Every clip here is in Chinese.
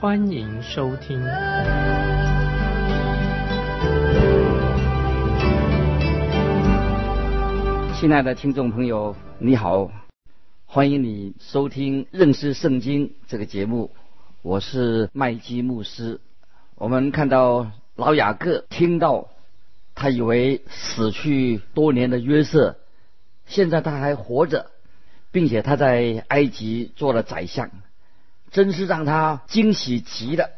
欢迎收听。亲爱的听众朋友，你好，欢迎你收听认识圣经这个节目，我是麦基牧师。我们看到老雅各听到，他以为死去多年的约瑟，现在他还活着，并且他在埃及做了宰相，真是让他惊喜极了。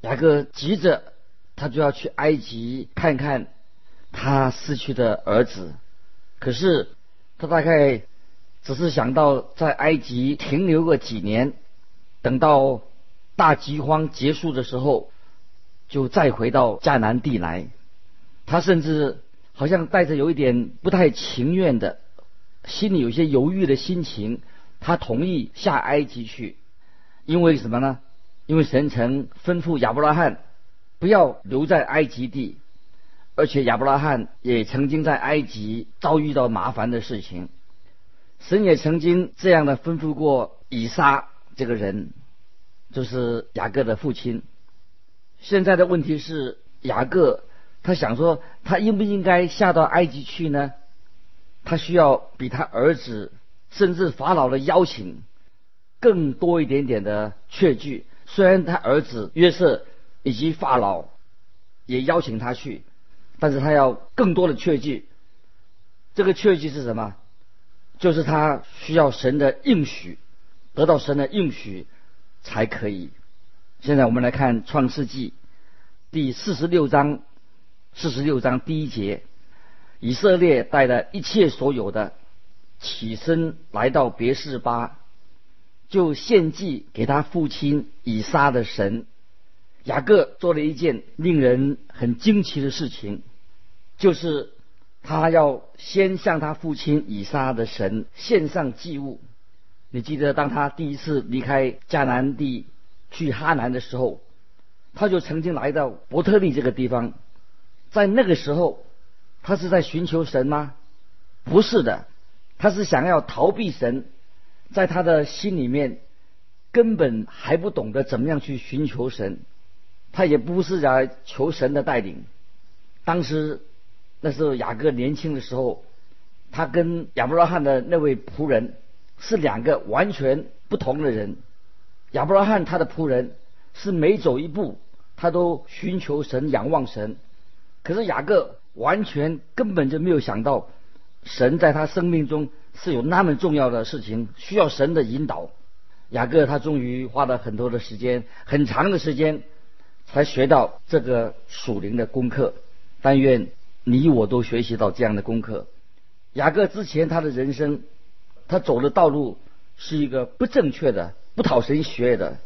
雅各急着，他就要去埃及看看他失去的儿子。可是他大概只是想到在埃及停留个几年，等到大饥荒结束的时候，就再回到迦南地来。他甚至好像带着有一点不太情愿的，心里有些犹豫的心情，他同意下埃及去，因为什么呢？因为神曾吩咐亚伯拉罕不要留在埃及地。而且亚伯拉罕也曾经在埃及遭遇到麻烦的事情，神也曾经这样的吩咐过以撒这个人，就是雅各的父亲。现在的问题是雅各，他想说他应不应该下到埃及去呢？他需要比他儿子甚至法老的邀请更多一点点的确据。虽然他儿子约瑟以及法老也邀请他去。但是他要更多的确据，这个确据是什么？就是他需要神的应许，得到神的应许才可以。现在我们来看创世纪第四十六章，四十六章第一节，以色列带了一切所有的起身来到别是巴，就献祭给他父亲以撒的神。雅各做了一件令人很惊奇的事情。就是他要先向他父亲以撒的神献上祭物。你记得，当他第一次离开迦南地去哈南的时候，他就曾经来到伯特利这个地方。在那个时候，他是在寻求神吗？不是的，他是想要逃避神。在他的心里面，根本还不懂得怎么样去寻求神。他也不是来求神的带领。当时。那时候雅各年轻的时候，他跟亚伯拉罕的那位仆人是两个完全不同的人。亚伯拉罕他的仆人是每走一步，他都寻求神、仰望神。可是雅各完全根本就没有想到，神在他生命中是有那么重要的事情，需要神的引导。雅各他终于花了很多的时间，很长的时间，才学到这个属灵的功课。但愿。你我都学习到这样的功课。雅各之前他的人生，他走的道路是一个不正确的、不讨神学的。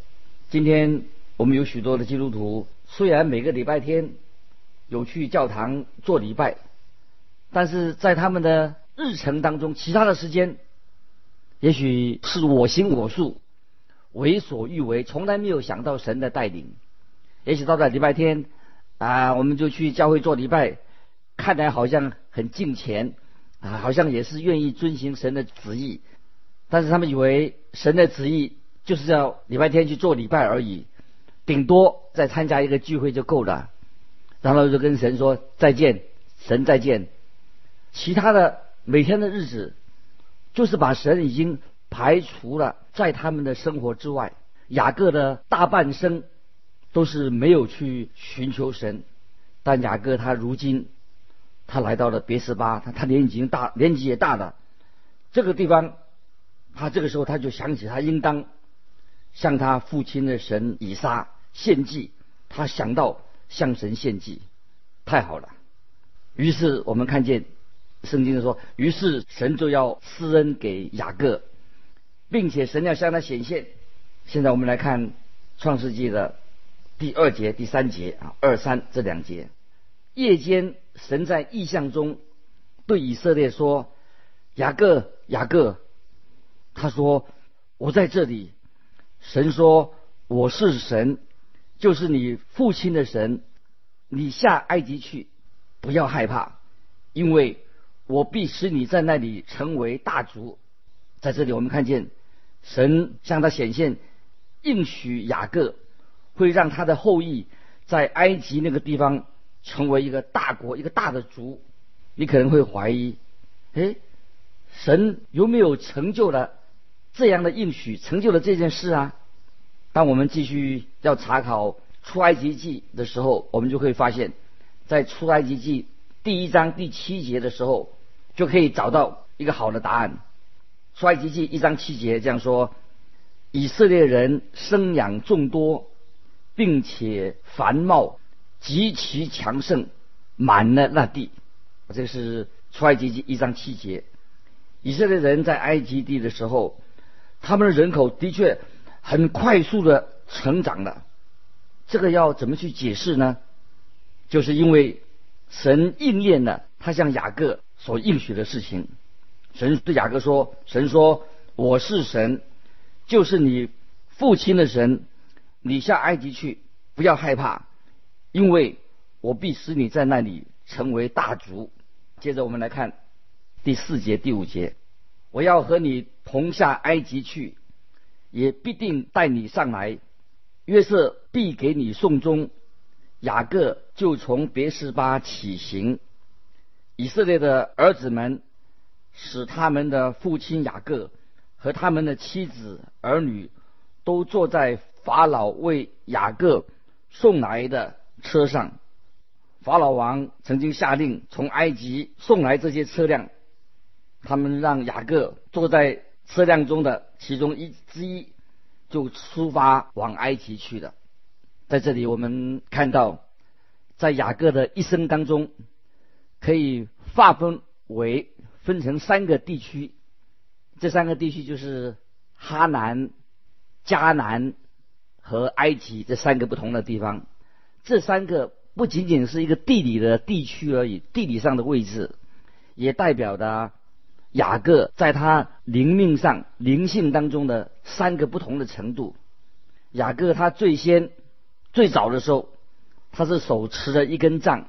今天我们有许多的基督徒，虽然每个礼拜天有去教堂做礼拜，但是在他们的日程当中，其他的时间，也许是我行我素、为所欲为，从来没有想到神的带领。也许到了礼拜天啊，我们就去教会做礼拜。看来好像很敬虔啊，好像也是愿意遵行神的旨意，但是他们以为神的旨意就是要礼拜天去做礼拜而已，顶多再参加一个聚会就够了，然后就跟神说再见，神再见。其他的每天的日子，就是把神已经排除了在他们的生活之外。雅各的大半生都是没有去寻求神，但雅各他如今。他来到了别斯巴，他他年纪已经大，年纪也大了。这个地方，他这个时候他就想起他应当向他父亲的神以撒献祭。他想到向神献祭，太好了。于是我们看见圣经说，于是神就要施恩给雅各，并且神要向他显现。现在我们来看创世纪的第二节、第三节啊，二三这两节。夜间，神在异象中对以色列说：“雅各，雅各。”他说：“我在这里。”神说：“我是神，就是你父亲的神。你下埃及去，不要害怕，因为我必使你在那里成为大族。”在这里，我们看见神向他显现，应许雅各会让他的后裔在埃及那个地方。成为一个大国，一个大的族，你可能会怀疑：哎，神有没有成就了这样的应许，成就了这件事啊？当我们继续要查考出埃及记的时候，我们就会发现，在出埃及记第一章第七节的时候，就可以找到一个好的答案。出埃及记一章七节这样说：以色列人生养众多，并且繁茂。极其强盛，满了那地。这是出埃及记一章七节。以色列人在埃及地的时候，他们的人口的确很快速的成长了。这个要怎么去解释呢？就是因为神应验了他向雅各所应许的事情。神对雅各说：“神说我是神，就是你父亲的神。你下埃及去，不要害怕。”因为我必使你在那里成为大族。接着我们来看第四节、第五节。我要和你同下埃及去，也必定带你上来。约瑟必给你送终。雅各就从别是巴起行。以色列的儿子们使他们的父亲雅各和他们的妻子儿女都坐在法老为雅各送来的。车上，法老王曾经下令从埃及送来这些车辆，他们让雅各坐在车辆中的其中一之一，就出发往埃及去了。在这里，我们看到，在雅各的一生当中，可以划分为分成三个地区，这三个地区就是哈南、迦南和埃及这三个不同的地方。这三个不仅仅是一个地理的地区而已，地理上的位置，也代表的雅各在他灵命上、灵性当中的三个不同的程度。雅各他最先、最早的时候，他是手持着一根杖，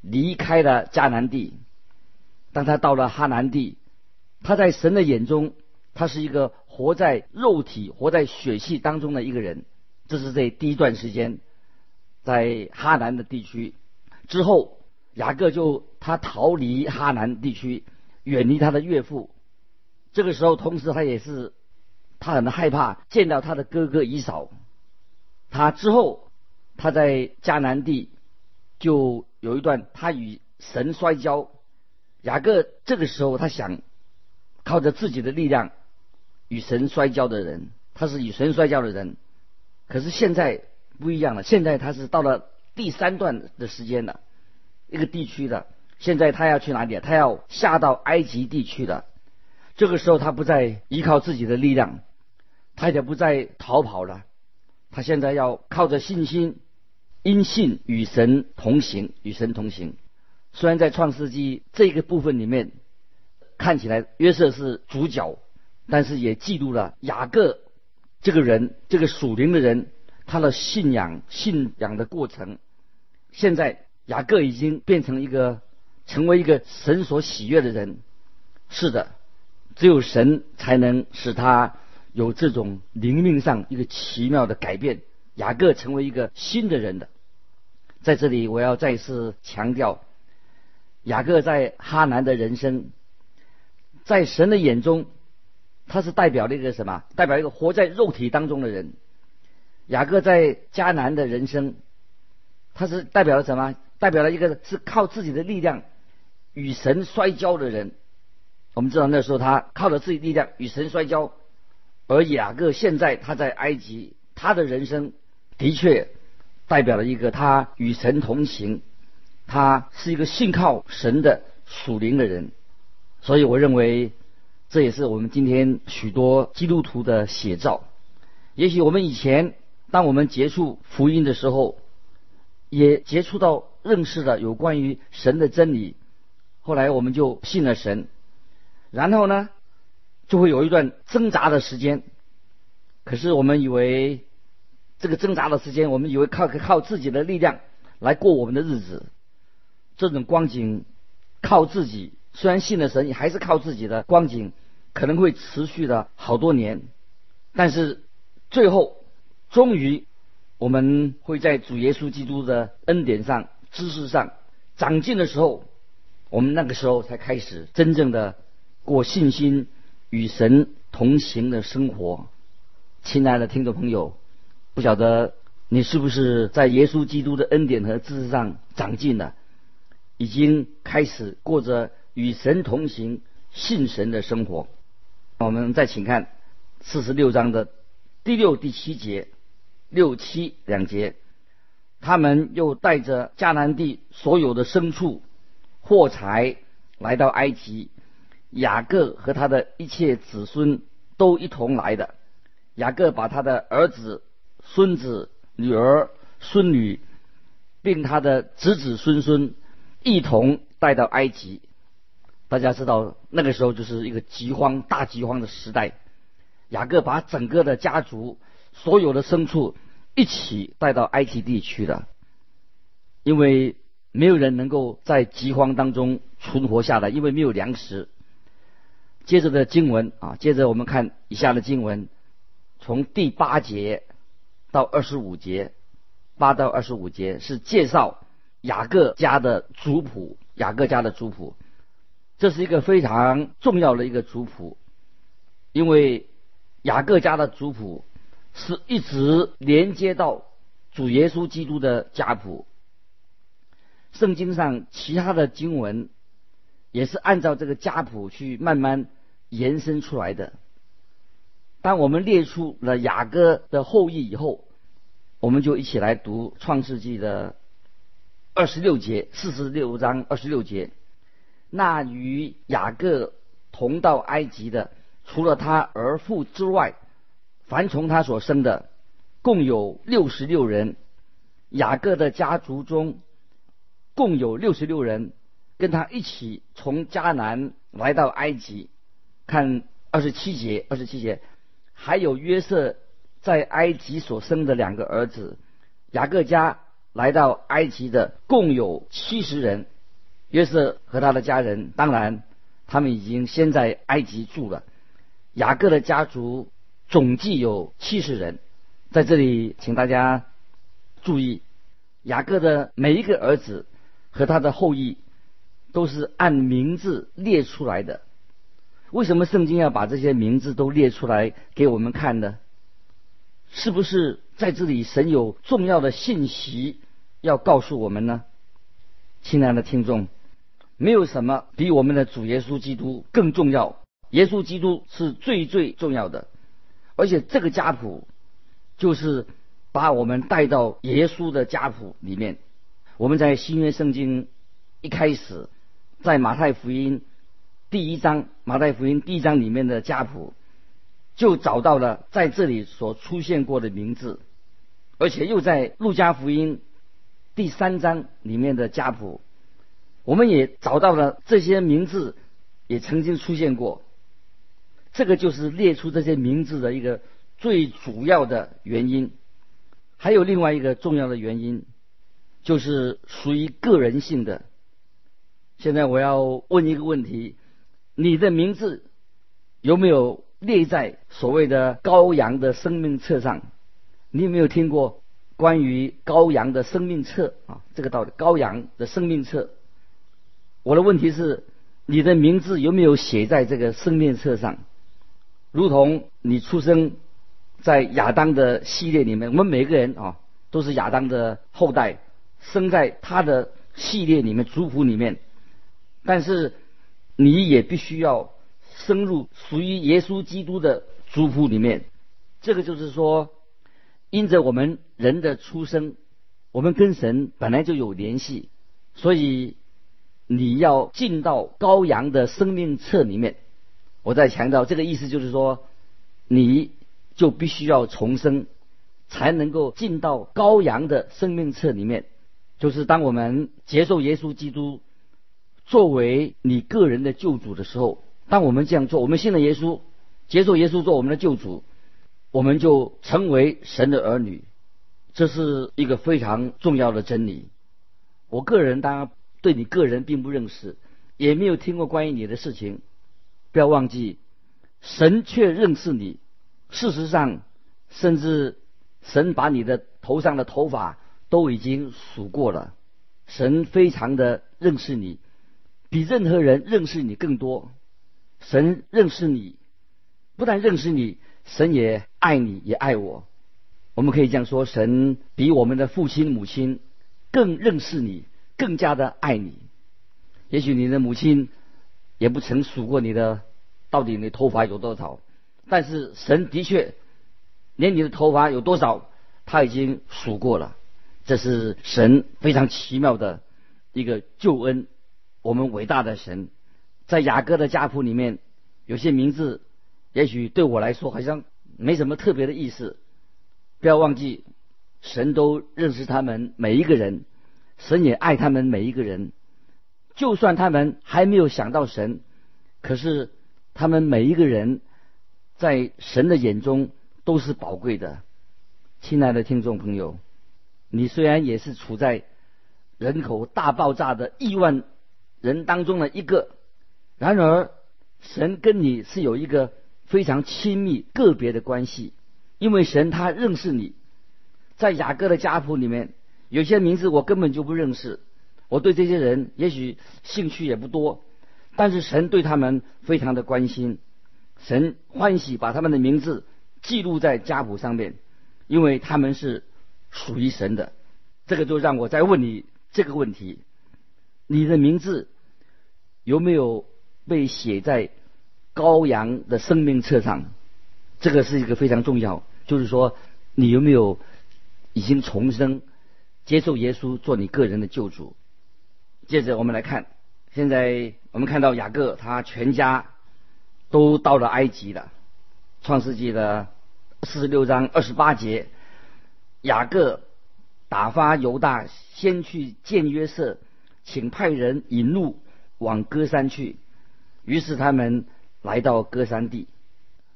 离开了迦南地。当他到了哈南地，他在神的眼中，他是一个活在肉体、活在血气当中的一个人。这是这第一段时间。在哈南的地区之后，雅各就他逃离哈南地区，远离他的岳父。这个时候，同时他也是他很害怕见到他的哥哥以扫。他之后他在迦南地就有一段他与神摔跤。雅各这个时候他想靠着自己的力量与神摔跤的人，他是与神摔跤的人。可是现在。不一样了，现在他是到了第三段的时间了，一个地区的。现在他要去哪里？他要下到埃及地区的。这个时候他不再依靠自己的力量，他也不再逃跑了。他现在要靠着信心，因信与神同行，与神同行。虽然在创世纪这个部分里面看起来约瑟是主角，但是也记录了雅各这个人，这个属灵的人。他的信仰、信仰的过程，现在雅各已经变成一个，成为一个神所喜悦的人。是的，只有神才能使他有这种灵命上一个奇妙的改变。雅各成为一个新的人的。在这里，我要再次强调，雅各在哈南的人生，在神的眼中，他是代表了一个什么？代表一个活在肉体当中的人。雅各在迦南的人生，他是代表了什么？代表了一个是靠自己的力量与神摔跤的人。我们知道那时候他靠着自己力量与神摔跤，而雅各现在他在埃及，他的人生的确代表了一个他与神同行，他是一个信靠神的属灵的人。所以我认为这也是我们今天许多基督徒的写照。也许我们以前。当我们接触福音的时候，也接触到认识了有关于神的真理，后来我们就信了神，然后呢，就会有一段挣扎的时间。可是我们以为这个挣扎的时间，我们以为靠靠自己的力量来过我们的日子，这种光景靠自己，虽然信了神，也还是靠自己的光景，可能会持续的好多年，但是最后。终于，我们会在主耶稣基督的恩典上、知识上长进的时候，我们那个时候才开始真正的过信心与神同行的生活。亲爱的听众朋友，不晓得你是不是在耶稣基督的恩典和知识上长进了，已经开始过着与神同行、信神的生活。我们再请看四十六章的第六、第七节。六七两节，他们又带着迦南地所有的牲畜、货财来到埃及。雅各和他的一切子孙都一同来的。雅各把他的儿子、孙子、女儿、孙女，并他的子子孙孙一同带到埃及。大家知道，那个时候就是一个饥荒、大饥荒的时代。雅各把整个的家族。所有的牲畜一起带到埃及地区的，因为没有人能够在饥荒当中存活下来，因为没有粮食。接着的经文啊，接着我们看以下的经文，从第八节到二十五节，八到二十五节是介绍雅各家的族谱，雅各家的族谱，这是一个非常重要的一个族谱，因为雅各家的族谱。是一直连接到主耶稣基督的家谱。圣经上其他的经文也是按照这个家谱去慢慢延伸出来的。当我们列出了雅各的后裔以后，我们就一起来读创世纪的二十六节，四十六章二十六节。那与雅各同到埃及的，除了他儿父之外。凡从他所生的，共有六十六人。雅各的家族中，共有六十六人，跟他一起从迦南来到埃及。看二十七节，二十七节，还有约瑟在埃及所生的两个儿子。雅各家来到埃及的共有七十人。约瑟和他的家人，当然他们已经先在埃及住了。雅各的家族。总计有七十人，在这里，请大家注意，雅各的每一个儿子和他的后裔都是按名字列出来的。为什么圣经要把这些名字都列出来给我们看呢？是不是在这里神有重要的信息要告诉我们呢？亲爱的听众，没有什么比我们的主耶稣基督更重要，耶稣基督是最最重要的。而且这个家谱，就是把我们带到耶稣的家谱里面。我们在新约圣经一开始，在马太福音第一章，马太福音第一章里面的家谱，就找到了在这里所出现过的名字，而且又在路加福音第三章里面的家谱，我们也找到了这些名字也曾经出现过。这个就是列出这些名字的一个最主要的原因，还有另外一个重要的原因，就是属于个人性的。现在我要问一个问题：你的名字有没有列在所谓的羔羊的生命册上？你有没有听过关于羔羊的生命册啊？这个道理，羔羊的生命册。我的问题是，你的名字有没有写在这个生命册上？如同你出生在亚当的系列里面，我们每个人啊都是亚当的后代，生在他的系列里面、族谱里面。但是你也必须要深入属于耶稣基督的族谱里面。这个就是说，因着我们人的出生，我们跟神本来就有联系，所以你要进到羔羊的生命册里面。我在强调这个意思，就是说，你就必须要重生，才能够进到羔羊的生命册里面。就是当我们接受耶稣基督作为你个人的救主的时候，当我们这样做，我们信了耶稣，接受耶稣做我们的救主，我们就成为神的儿女。这是一个非常重要的真理。我个人当然对你个人并不认识，也没有听过关于你的事情。不要忘记，神却认识你。事实上，甚至神把你的头上的头发都已经数过了。神非常的认识你，比任何人认识你更多。神认识你，不但认识你，神也爱你，也爱我。我们可以这样说：神比我们的父亲、母亲更认识你，更加的爱你。也许你的母亲也不曾数过你的到底你头发有多少，但是神的确连你的头发有多少，他已经数过了。这是神非常奇妙的一个救恩。我们伟大的神，在雅各的家谱里面，有些名字也许对我来说好像没什么特别的意思。不要忘记，神都认识他们每一个人，神也爱他们每一个人。就算他们还没有想到神，可是他们每一个人在神的眼中都是宝贵的。亲爱的听众朋友，你虽然也是处在人口大爆炸的亿万人当中的一个，然而神跟你是有一个非常亲密个别的关系。因为神他认识你，在雅各的家谱里面，有些名字我根本就不认识，我对这些人也许兴趣也不多，但是神对他们非常的关心，神欢喜把他们的名字记录在家谱上面，因为他们是属于神的。这个就让我再问你这个问题：你的名字有没有被写在羔羊的生命册上？这个是一个非常重要，就是说，你有没有已经重生，接受耶稣做你个人的救主？接着我们来看，现在我们看到雅各他全家都到了埃及了。创世纪的四十六章二十八节，雅各打发犹大先去见约瑟，请派人引路往歌山去。于是他们来到歌山地，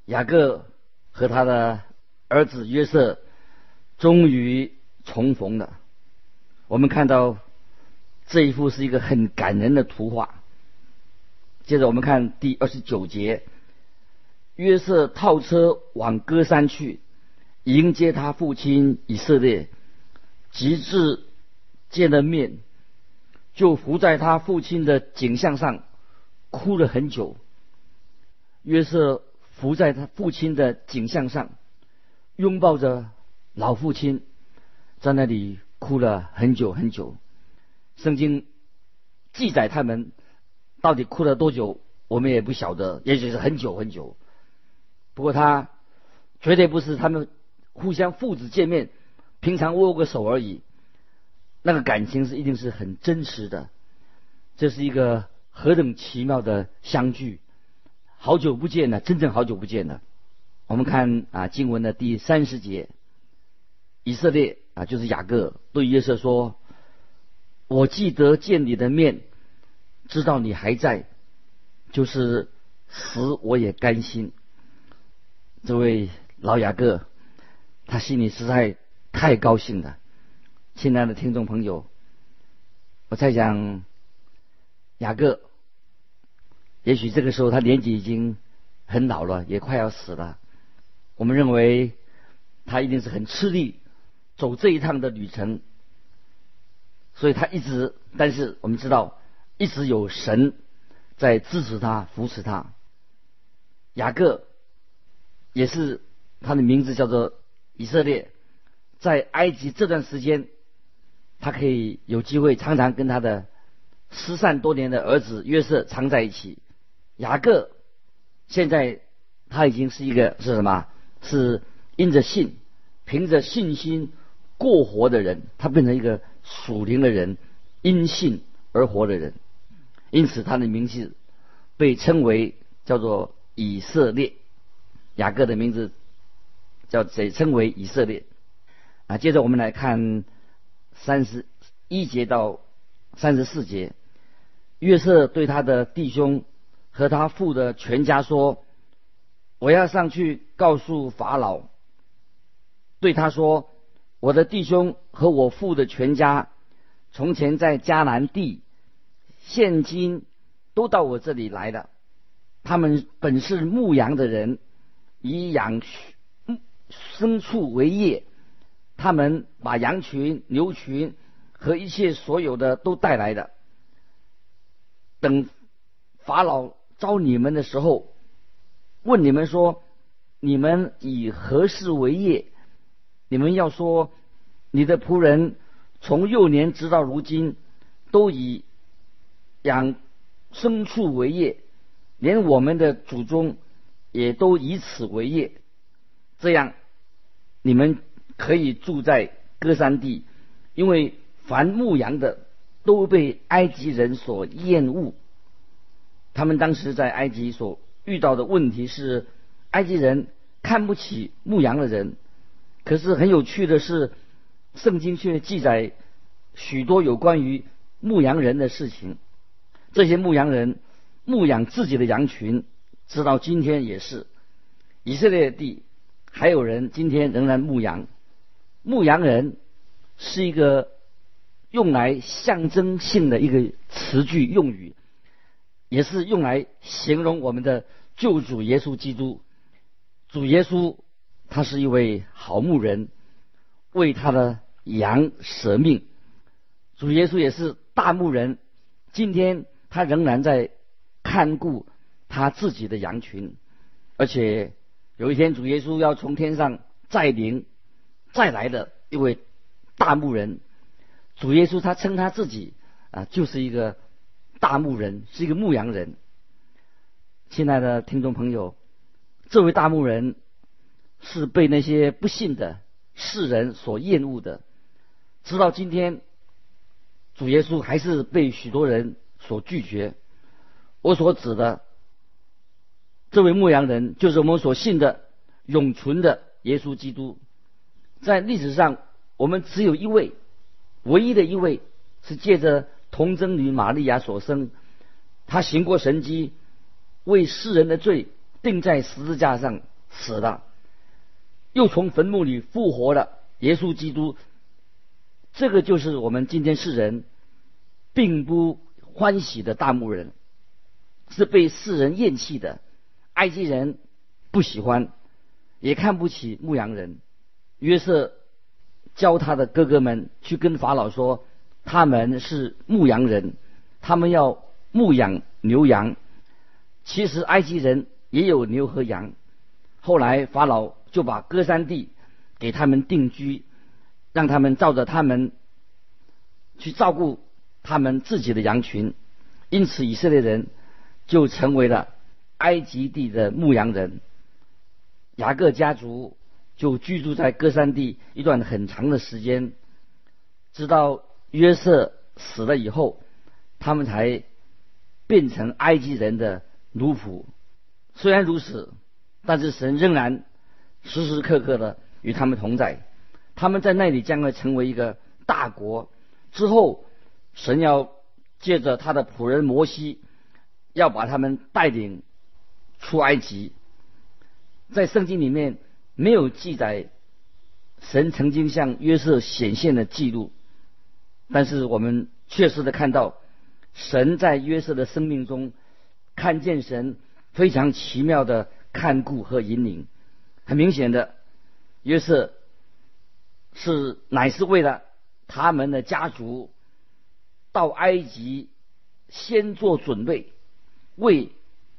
雅各。和他的儿子约瑟终于重逢了。我们看到这一幅是一个很感人的图画。接着我们看第二十九节，约瑟套车往歌山去迎接他父亲以色列，直至见了面，就伏在他父亲的颈项上哭了很久。约瑟。伏在他父亲的景象上，拥抱着老父亲，在那里哭了很久很久。圣经记载他们到底哭了多久，我们也不晓得，也许是很久很久。不过他绝对不是他们互相父子见面，平常握个手而已。那个感情是一定是很真实的。这是一个何等奇妙的相聚！好久不见了，真正好久不见了。我们看啊，经文的第三十节，以色列啊，就是雅各对约瑟说：“我记得见你的面，知道你还在，就是死我也甘心。”这位老雅各，他心里实在太高兴了。亲爱的听众朋友，我在想雅各。也许这个时候他年纪已经很老了，也快要死了。我们认为他一定是很吃力走这一趟的旅程，所以他一直，但是我们知道一直有神在支持他、扶持他。雅各也是他的名字叫做以色列，在埃及这段时间，他可以有机会常常跟他的失散多年的儿子约瑟常在一起。雅各现在他已经是一个是什么？是因着信，凭着信心过活的人，他变成一个属灵的人，因信而活的人。因此，他的名字被称为叫做以色列。雅各的名字叫谁？称为以色列。啊，接着我们来看三十一节到三十四节。约瑟对他的弟兄和他父的全家说：“我要上去告诉法老，对他说：我的弟兄和我父的全家，从前在迦南地，现今都到我这里来了。他们本是牧羊的人，以养牲畜为业。他们把羊群、牛群和一切所有的都带来的。”等法老招你们的时候，问你们说：“你们以何事为业？”你们要说：“你的仆人从幼年直到如今，都以养牲畜为业，连我们的祖宗也都以此为业。这样，你们可以住在歌山地，因为凡牧羊的。”都被埃及人所厌恶。他们当时在埃及所遇到的问题是，埃及人看不起牧羊的人。可是很有趣的是，圣经却记载许多有关于牧羊人的事情。这些牧羊人牧养自己的羊群，直到今天也是。以色列地还有人今天仍然牧羊。牧羊人是一个。用来象征性的一个词句用语，也是用来形容我们的救主耶稣基督。主耶稣他是一位好牧人，为他的羊舍命。主耶稣也是大牧人，今天他仍然在看顾他自己的羊群，而且有一天主耶稣要从天上再临再来的一位大牧人。主耶稣他称他自己啊，就是一个大牧人，是一个牧羊人。亲爱的听众朋友，这位大牧人是被那些不信的世人所厌恶的，直到今天，主耶稣还是被许多人所拒绝。我所指的这位牧羊人，就是我们所信的永存的耶稣基督。在历史上，我们只有一位。唯一的一位是借着童贞女玛利亚所生，他行过神迹，为世人的罪钉在十字架上死了，又从坟墓里复活了。耶稣基督，这个就是我们今天世人并不欢喜的大牧人，是被世人厌弃的。埃及人不喜欢，也看不起牧羊人。约瑟。教他的哥哥们去跟法老说，他们是牧羊人，他们要牧养牛羊。其实埃及人也有牛和羊。后来法老就把歌山地给他们定居，让他们照着他们去照顾他们自己的羊群。因此以色列人就成为了埃及地的牧羊人。雅各家族。就居住在歌山地一段很长的时间，直到约瑟死了以后，他们才变成埃及人的奴仆。虽然如此，但是神仍然时时刻刻的与他们同在。他们在那里将会成为一个大国。之后，神要借着他的仆人摩西，要把他们带领出埃及。在圣经里面。没有记载神曾经向约瑟显现的记录，但是我们确实的看到神在约瑟的生命中看见神非常奇妙的看顾和引领。很明显的，约瑟是乃是为了他们的家族到埃及先做准备，为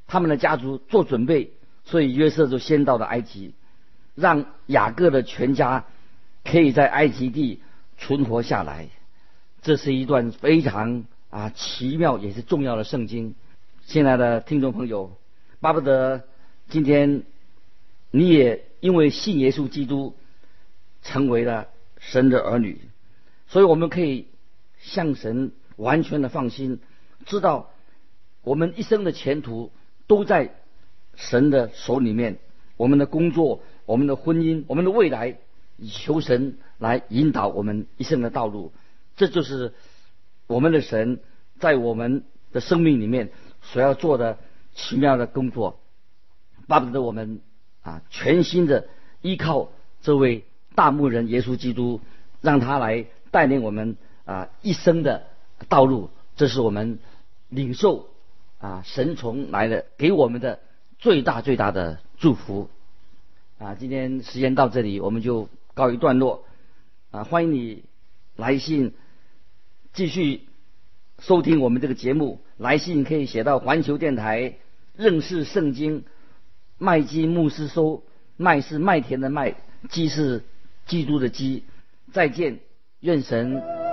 他们的家族做准备，所以约瑟就先到了埃及。让雅各的全家可以在埃及地存活下来，这是一段非常啊奇妙也是重要的圣经。亲爱的听众朋友，巴不得今天你也因为信耶稣基督成为了神的儿女，所以我们可以向神完全的放心，知道我们一生的前途都在神的手里面，我们的工作。我们的婚姻，我们的未来求神来引导我们一生的道路。这就是我们的神在我们的生命里面所要做的奇妙的工作。巴不得我们啊，全心的依靠这位大牧人耶稣基督，让他来带领我们啊一生的道路。这是我们领受啊神从来的给我们的最大最大的祝福。啊，今天时间到这里，我们就告一段落。啊，欢迎你来信继续收听我们这个节目。来信可以写到环球电台认识圣经麦基牧师收，麦是麦田的麦，基是基督的基。再见，愿神。